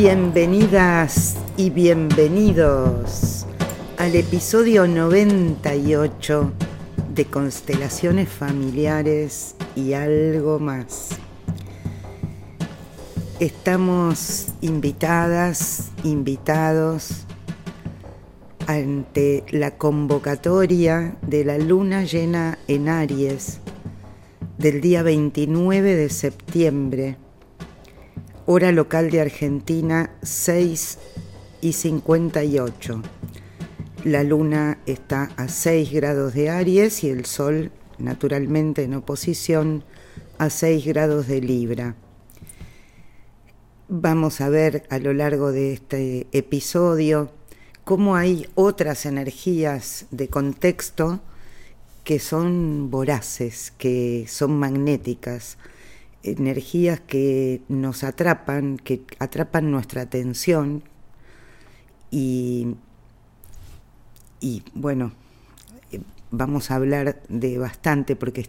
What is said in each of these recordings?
Bienvenidas y bienvenidos al episodio 98 de Constelaciones Familiares y algo más. Estamos invitadas, invitados ante la convocatoria de la luna llena en Aries del día 29 de septiembre hora local de Argentina 6 y 58. La luna está a 6 grados de Aries y el sol naturalmente en oposición a 6 grados de Libra. Vamos a ver a lo largo de este episodio cómo hay otras energías de contexto que son voraces, que son magnéticas, energías que nos atrapan, que atrapan nuestra atención y, y bueno, vamos a hablar de bastante porque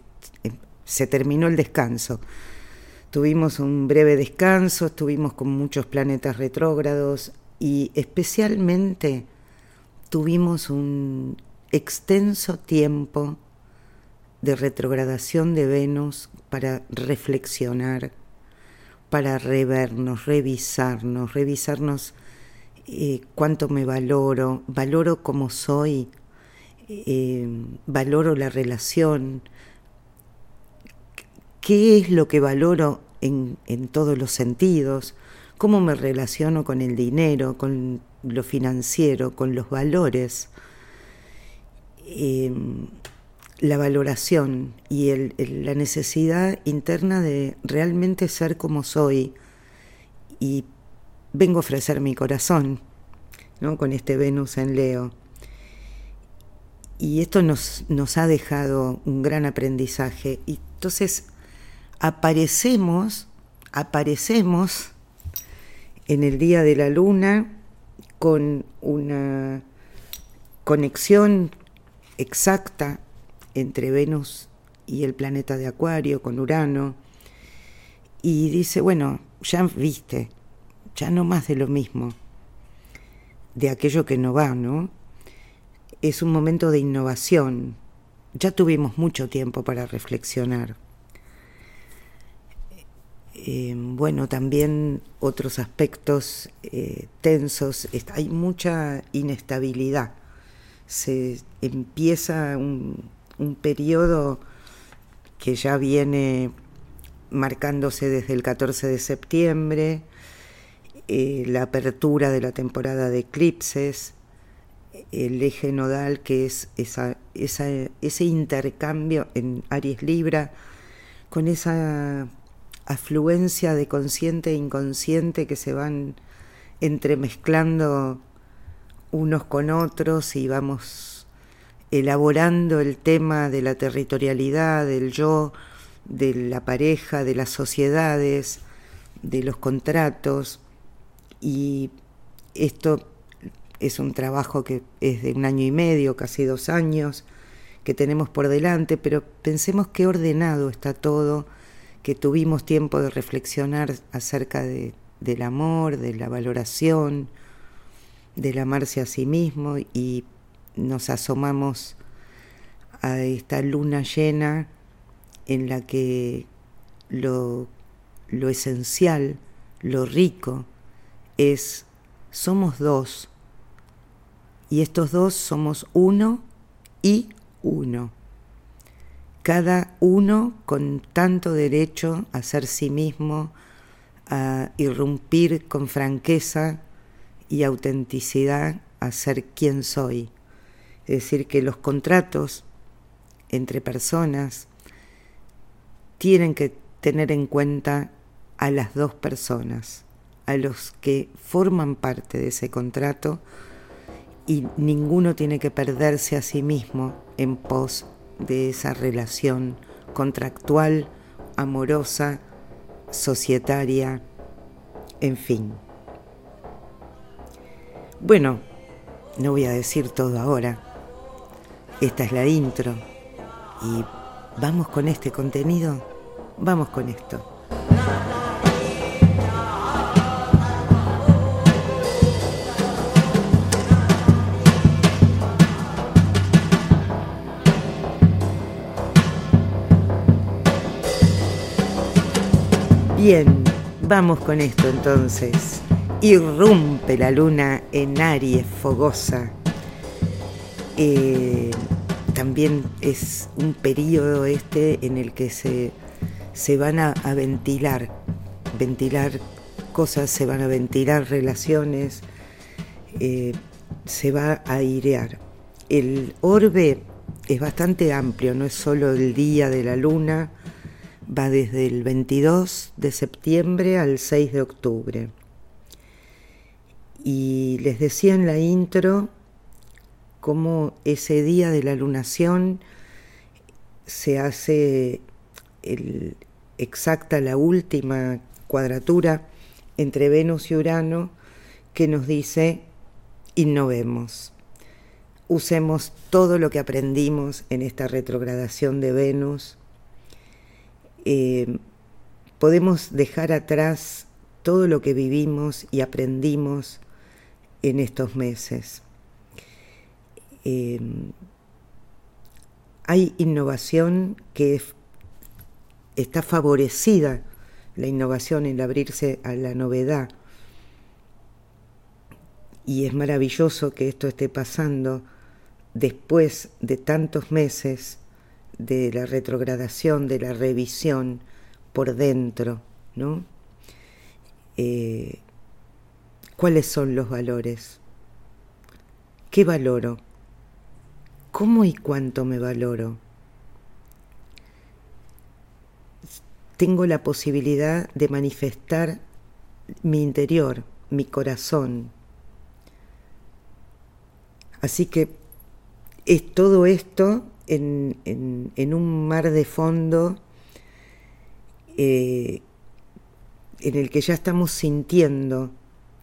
se terminó el descanso. Tuvimos un breve descanso, estuvimos con muchos planetas retrógrados y especialmente tuvimos un extenso tiempo de retrogradación de Venus para reflexionar, para revernos, revisarnos, revisarnos eh, cuánto me valoro, valoro como soy, eh, valoro la relación, qué es lo que valoro en, en, todos los sentidos, cómo me relaciono con el dinero, con lo financiero, con los valores. Eh, la valoración y la necesidad interna de realmente ser como soy y vengo a ofrecer mi corazón ¿no? con este Venus en Leo. Y esto nos, nos ha dejado un gran aprendizaje. Y entonces aparecemos, aparecemos en el día de la luna con una conexión exacta entre Venus y el planeta de Acuario con Urano. Y dice, bueno, ya viste, ya no más de lo mismo, de aquello que no va, ¿no? Es un momento de innovación. Ya tuvimos mucho tiempo para reflexionar. Eh, bueno, también otros aspectos eh, tensos, hay mucha inestabilidad. Se empieza un, un periodo que ya viene marcándose desde el 14 de septiembre, eh, la apertura de la temporada de eclipses, el eje nodal que es esa, ese intercambio en Aries Libra, con esa afluencia de consciente e inconsciente que se van entremezclando unos con otros y vamos elaborando el tema de la territorialidad, del yo, de la pareja, de las sociedades, de los contratos. Y esto es un trabajo que es de un año y medio, casi dos años, que tenemos por delante, pero pensemos qué ordenado está todo, que tuvimos tiempo de reflexionar acerca de, del amor, de la valoración, del amarse a sí mismo y nos asomamos a esta luna llena en la que lo, lo esencial, lo rico, es somos dos y estos dos somos uno y uno. Cada uno con tanto derecho a ser sí mismo, a irrumpir con franqueza y autenticidad a ser quien soy. Es decir, que los contratos entre personas tienen que tener en cuenta a las dos personas, a los que forman parte de ese contrato y ninguno tiene que perderse a sí mismo en pos de esa relación contractual, amorosa, societaria, en fin. Bueno, no voy a decir todo ahora esta es la intro. Y vamos con este contenido. Vamos con esto. Bien, vamos con esto entonces. Irrumpe la luna en Aries fogosa eh, también es un periodo este en el que se, se van a, ventilar, ventilar cosas, se van a ventilar relaciones, eh, se va a airear. El orbe es bastante amplio, no es solo el día de la luna, va desde el 22 de septiembre al 6 de octubre. Y les decía en la intro cómo ese día de la lunación se hace exacta la última cuadratura entre Venus y Urano que nos dice innovemos. Usemos todo lo que aprendimos en esta retrogradación de Venus eh, podemos dejar atrás todo lo que vivimos y aprendimos en estos meses. Hay innovación que está favorecida, la innovación, el abrirse a la novedad. Y es maravilloso que esto esté pasando después de tantos meses de la retrogradación, de la revisión por dentro, ¿no? Eh, ¿Cuáles son los valores? ¿Qué valoro? ¿Cómo y cuánto me valoro? Tengo la posibilidad de manifestar mi interior, mi corazón. Así que es todo esto en, un mar de fondo eh, en el que ya estamos sintiendo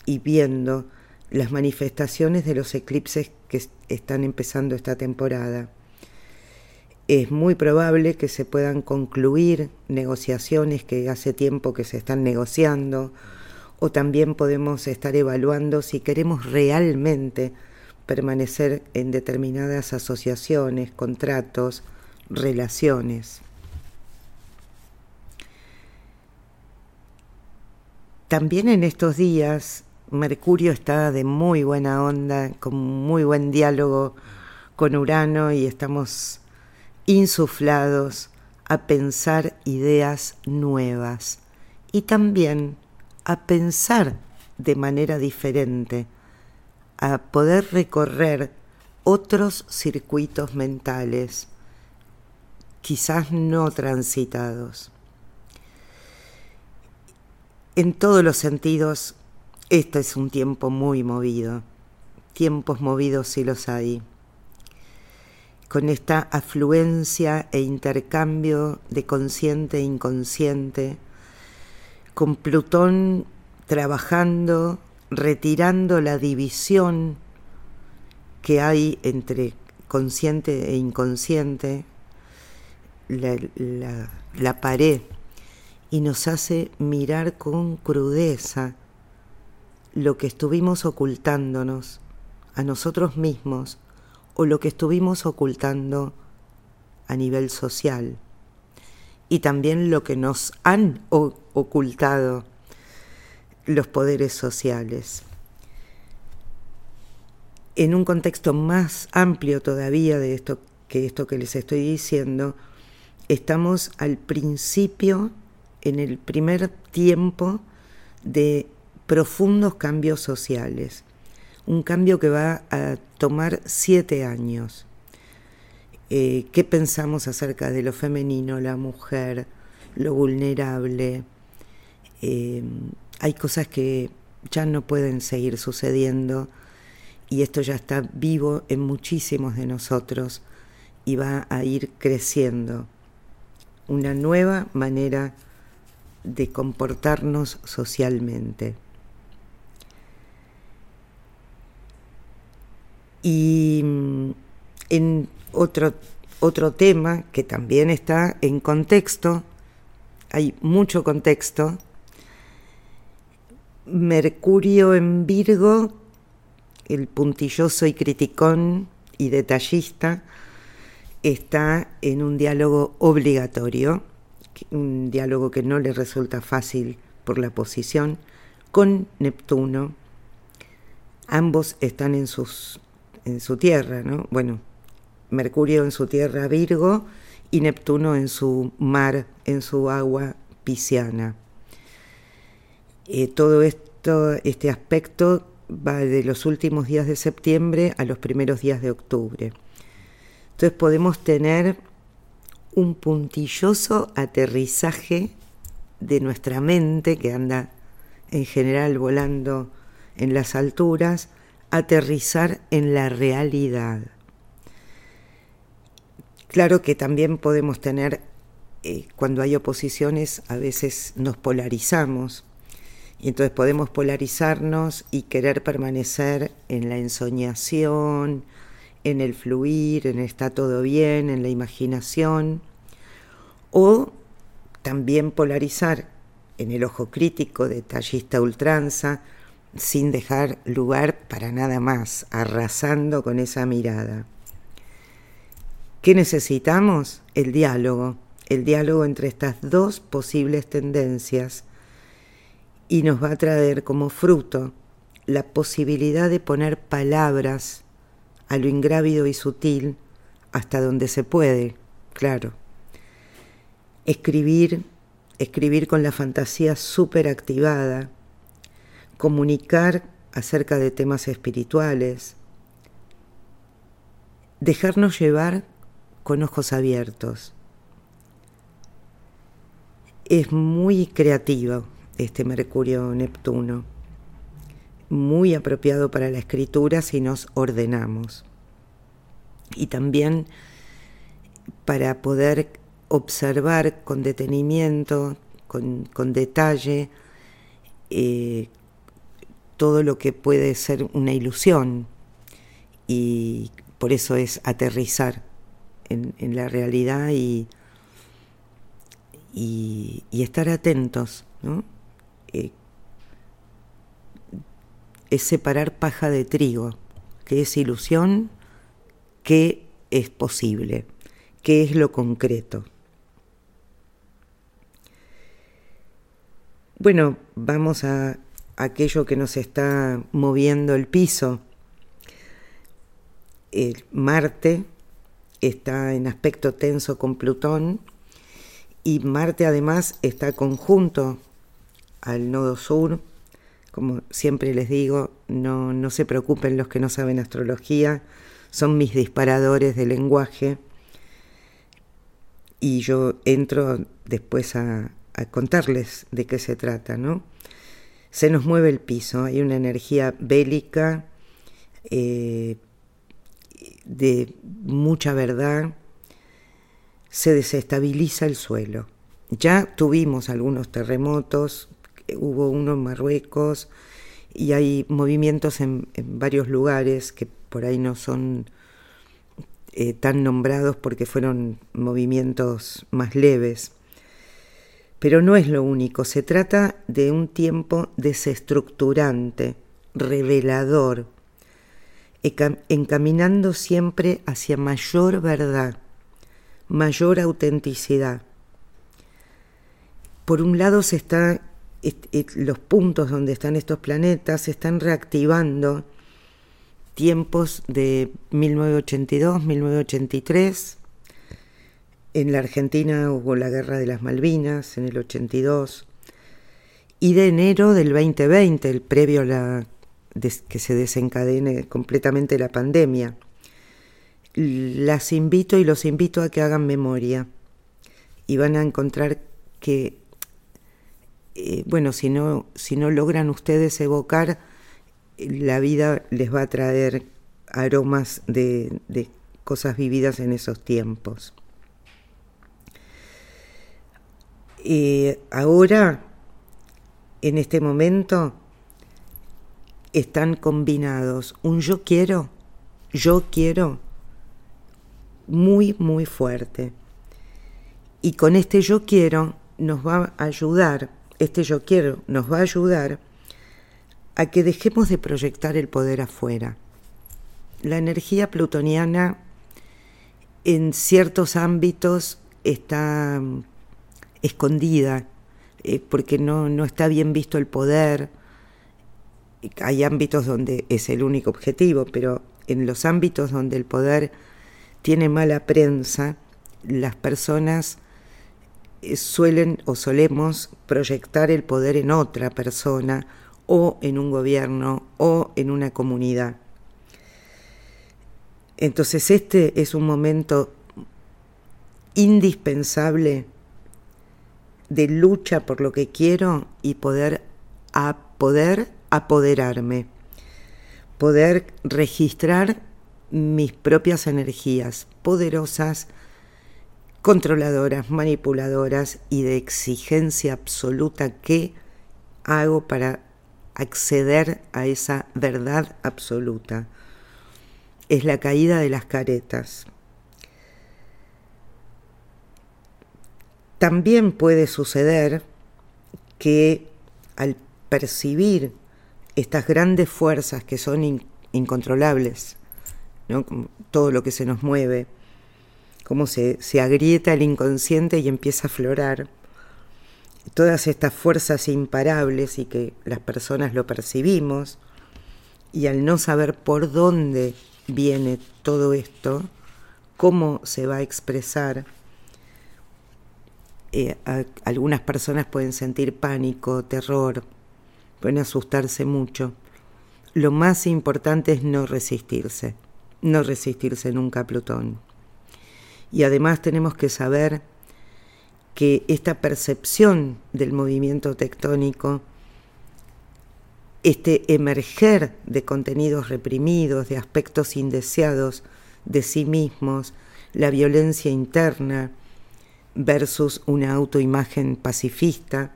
y viendo las manifestaciones de los eclipses que están empezando esta temporada. Es muy probable que se puedan concluir negociaciones que hace tiempo que se están negociando, o también podemos estar evaluando si queremos realmente permanecer en determinadas asociaciones, contratos, relaciones. También en estos días Mercurio está de muy buena onda, con muy buen diálogo con Urano y estamos insuflados a pensar ideas nuevas y también a pensar de manera diferente a poder recorrer otros circuitos mentales, quizás no transitados. En todos los sentidos, este es un tiempo muy movido. Tiempos movidos sí los hay. Con esta afluencia e intercambio de consciente e inconsciente, con Plutón trabajando retirando la división que hay entre consciente e inconsciente, la, pared, y nos hace mirar con crudeza lo que estuvimos ocultándonos a nosotros mismos o lo que estuvimos ocultando a nivel social y también lo que nos han ocultado los poderes sociales. En un contexto más amplio todavía de esto que esto que les estoy diciendo, estamos al principio, en el primer tiempo de profundos cambios sociales. Un cambio que va a tomar siete años. Eh, ¿Qué pensamos acerca de lo femenino, la mujer, lo vulnerable? Eh, hay cosas que ya no pueden seguir sucediendo y esto ya está vivo en muchísimos de nosotros y va a ir creciendo. Una nueva manera de comportarnos socialmente. Y mm, en otro, otro tema que también está en contexto, hay mucho contexto, Mercurio en Virgo, el puntilloso y criticón y detallista, está en un diálogo obligatorio un diálogo que no le resulta fácil por la posición, con Neptuno. Ambos están en, sus, en su tierra, ¿no? Bueno, Mercurio en su tierra Virgo y Neptuno en su mar, en su agua pisciana. Eh, todo esto, este aspecto va de los últimos días de septiembre a los primeros días de octubre. Entonces podemos tener un puntilloso aterrizaje de nuestra mente que anda en general volando en las alturas, aterrizar en la realidad. Claro que también podemos tener, eh, cuando hay oposiciones, a veces nos polarizamos, y entonces podemos polarizarnos y querer permanecer en la ensoñación, en el fluir, en está todo bien, en la imaginación, o también polarizar en el ojo crítico, detallista ultranza, sin dejar lugar para nada más, arrasando con esa mirada. ¿Qué necesitamos? El diálogo, el diálogo entre estas dos posibles tendencias y nos va a traer como fruto la posibilidad de poner palabras a lo ingrávido y sutil hasta donde se puede, claro. Escribir, escribir con la fantasía súper activada, comunicar acerca de temas espirituales, dejarnos llevar con ojos abiertos. Es muy creativo este Mercurio-Neptuno, muy apropiado para la escritura si nos ordenamos. Y también para poder observar con detenimiento, con, detalle, eh, todo lo que puede ser una ilusión. Y por eso es aterrizar en, la realidad y, y, estar atentos, ¿no? Eh, es separar paja de trigo, qué es ilusión, qué es posible, qué es lo concreto. Bueno, vamos a aquello que nos está moviendo el piso. El Marte está en aspecto tenso con Plutón y Marte además está conjunto al nodo sur. Como siempre les digo, no, no se preocupen los que no saben astrología, son mis disparadores de lenguaje y yo entro después a, contarles de qué se trata, ¿no? Se nos mueve el piso, hay una energía bélica, eh, de mucha verdad, se desestabiliza el suelo. Ya tuvimos algunos terremotos, hubo uno en Marruecos y hay movimientos en, varios lugares que por ahí no son eh, tan nombrados porque fueron movimientos más leves. Pero no es lo único, se trata de un tiempo desestructurante, revelador, encaminando siempre hacia mayor verdad, mayor autenticidad. Por un lado se está los puntos donde están estos planetas se están reactivando tiempos de 1982, 1983. En la Argentina hubo la guerra de las Malvinas en el 82 y de enero del 2020, el previo a la que se desencadene completamente la pandemia. Las invito y los invito a que hagan memoria y van a encontrar que, eh, bueno, si no, si no logran ustedes evocar, la vida les va a traer aromas de, de cosas vividas en esos tiempos. Eh, ahora, en este momento, están combinados un yo quiero, yo quiero muy, muy fuerte. Y con este yo quiero nos va a ayudar, este yo quiero nos va a ayudar a que dejemos de proyectar el poder afuera. La energía plutoniana en ciertos ámbitos está escondida, eh, porque no, no está bien visto el poder. Hay ámbitos donde es el único objetivo, pero en los ámbitos donde el poder tiene mala prensa, las personas eh, suelen o solemos proyectar el poder en otra persona o en un gobierno o en una comunidad. Entonces este es un momento indispensable de lucha por lo que quiero y poder, a poder apoderarme, poder registrar mis propias energías poderosas controladoras, manipuladoras y de exigencia absoluta que hago para acceder a esa verdad absoluta. Es la caída de las caretas. También puede suceder que al percibir estas grandes fuerzas que son incontrolables, todo lo que se nos mueve, cómo se, agrieta el inconsciente y empieza a aflorar. Todas estas fuerzas imparables y que las personas lo percibimos, y al no saber por dónde viene todo esto, cómo se va a expresar, eh, algunas personas pueden sentir pánico, terror, pueden asustarse mucho. Lo más importante es no resistirse, no resistirse nunca a Plutón. Y además tenemos que saber que esta percepción del movimiento tectónico, este emerger de contenidos reprimidos, de aspectos indeseados de sí mismos, la violencia interna versus una autoimagen pacifista,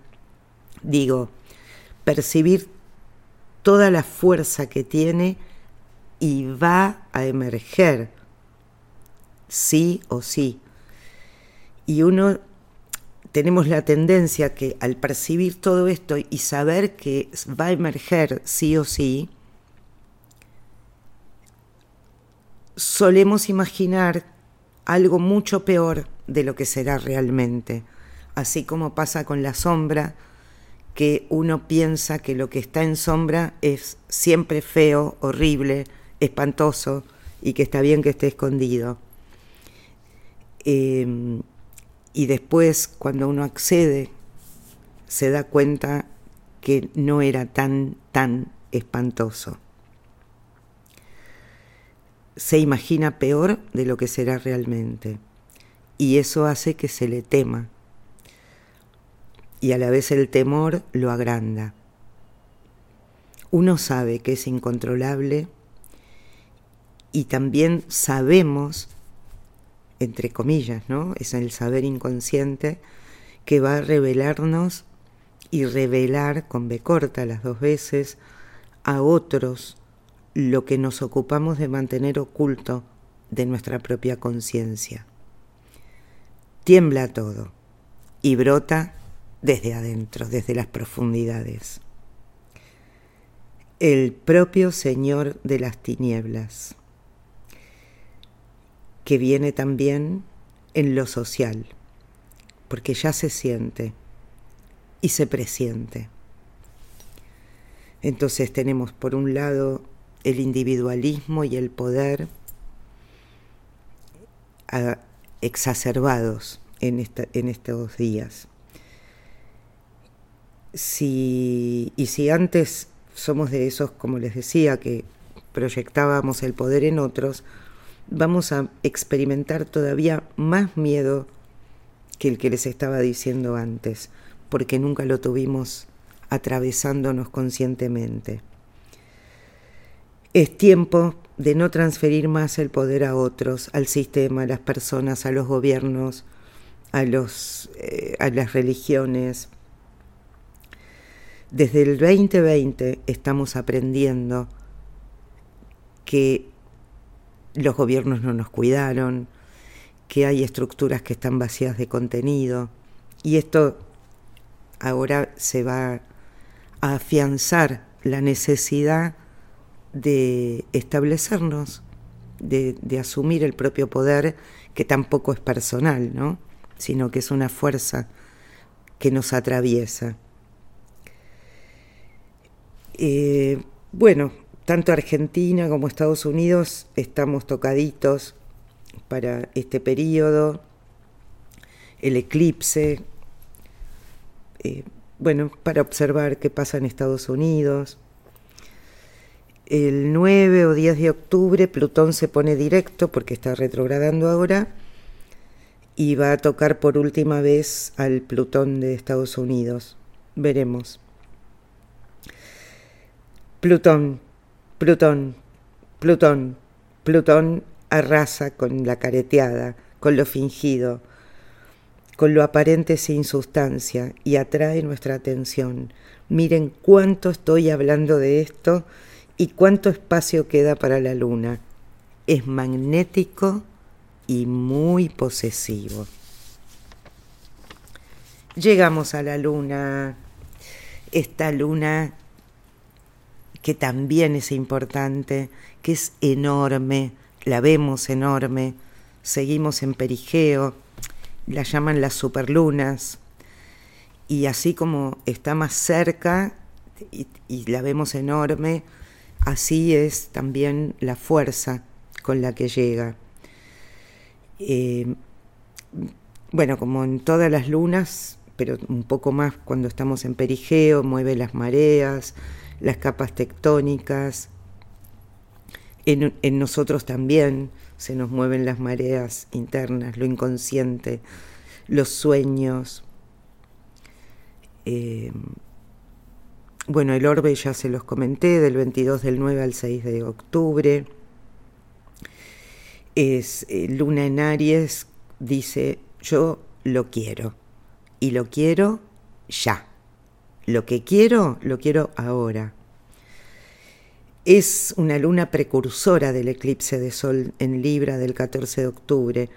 digo, percibir toda la fuerza que tiene y va a emerger sí o sí. Y uno tenemos la tendencia que al percibir todo esto y saber que va a emerger sí o sí, solemos imaginar algo mucho peor de lo que será realmente, así como pasa con la sombra, que uno piensa que lo que está en sombra es siempre feo, horrible, espantoso y que está bien que esté escondido. Em, y después, cuando uno accede, se da cuenta que no era tan, tan espantoso. Se imagina peor de lo que será realmente. Y eso hace que se le tema. Y a la vez el temor lo agranda. Uno sabe que es incontrolable y también sabemos entre comillas, ¿no? Es el saber inconsciente que va a revelarnos y revelar con B corta las dos veces a otros lo que nos ocupamos de mantener oculto de nuestra propia conciencia. Tiembla todo y brota desde adentro, desde las profundidades. El propio Señor de las tinieblas que viene también en lo social, porque ya se siente y se presiente. Entonces tenemos por un lado el individualismo y el poder exacerbados en, en estos días. Si, y si antes somos de esos, como les decía, que proyectábamos el poder en otros, vamos a experimentar todavía más miedo que el que les estaba diciendo antes, porque nunca lo tuvimos atravesándonos conscientemente. Es tiempo de no transferir más el poder a otros, al sistema, a las personas, a los gobiernos, a, los, eh, a las religiones. Desde el 2020 estamos aprendiendo que los gobiernos no nos cuidaron, que hay estructuras que están vacías de contenido y esto ahora se va a afianzar la necesidad de establecernos, de, asumir el propio poder, que tampoco es personal, ¿no? sino que es una fuerza que nos atraviesa. Eh, bueno, tanto Argentina como Estados Unidos estamos tocaditos para este periodo, el eclipse, eh, bueno, para observar qué pasa en Estados Unidos. El 9 o 10 de octubre Plutón se pone directo porque está retrogradando ahora y va a tocar por última vez al Plutón de Estados Unidos. Veremos. Plutón, Plutón, Plutón, Plutón arrasa con la careteada, con lo fingido, con lo aparente sin sustancia y atrae nuestra atención. Miren cuánto estoy hablando de esto y cuánto espacio queda para la luna. Es magnético y muy posesivo. Llegamos a la luna, esta luna que también es importante, que es enorme, la vemos enorme, seguimos en perigeo, la llaman las superlunas, y así como está más cerca y, la vemos enorme, así es también la fuerza con la que llega. Eh, bueno, como en todas las lunas, pero un poco más cuando estamos en perigeo, mueve las mareas, las capas tectónicas. En, nosotros también se nos mueven las mareas internas, lo inconsciente, los sueños. Eh, bueno, el orbe ya se los comenté, del 22 del 9 al 6 de octubre es eh, Luna en Aries, dice, yo lo quiero y lo quiero ya. Lo que quiero, lo quiero ahora. Es una luna precursora del eclipse de sol en Libra del 14 de octubre,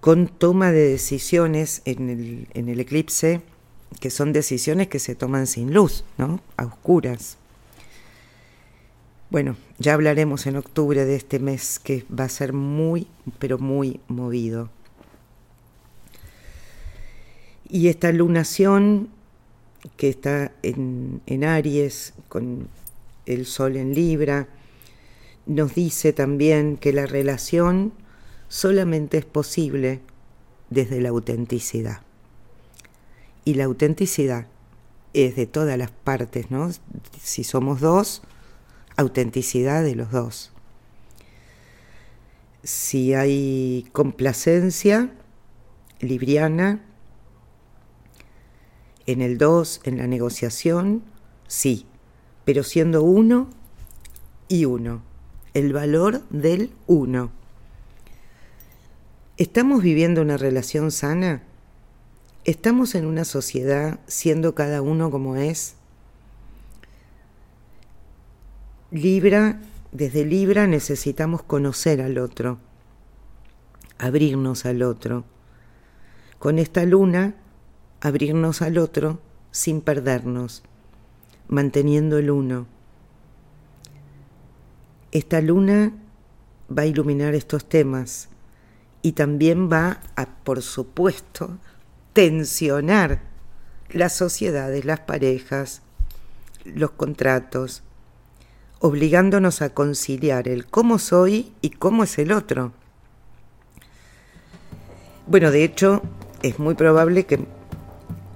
con toma de decisiones en el, en el eclipse, que son decisiones que se toman sin luz, ¿no? A oscuras. Bueno, ya hablaremos en octubre de este mes que va a ser muy, pero muy movido. Y esta lunación que está en, en Aries, con el Sol en Libra, nos dice también que la relación solamente es posible desde la autenticidad. Y la autenticidad es de todas las partes, ¿no? Si somos dos, autenticidad de los dos. Si hay complacencia libriana en el dos, en la negociación, sí, pero siendo uno y uno, el valor del uno. ¿Estamos viviendo una relación sana? ¿Estamos en una sociedad siendo cada uno como es? Libra, desde Libra necesitamos conocer al otro, abrirnos al otro. Con esta luna, abrirnos al otro sin perdernos, manteniendo el uno. Esta luna va a iluminar estos temas y también va a, por supuesto, tensionar las sociedades, las parejas, los contratos, obligándonos a conciliar el cómo soy y cómo es el otro. Bueno, de hecho, es muy probable que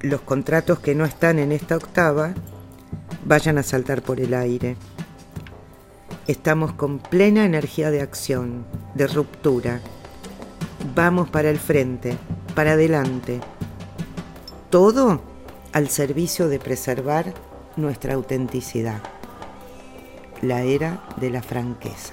los contratos que no están en esta octava vayan a saltar por el aire. Estamos con plena energía de acción, de ruptura. Vamos para el frente, para adelante. Todo al servicio de preservar nuestra autenticidad la era de la franqueza.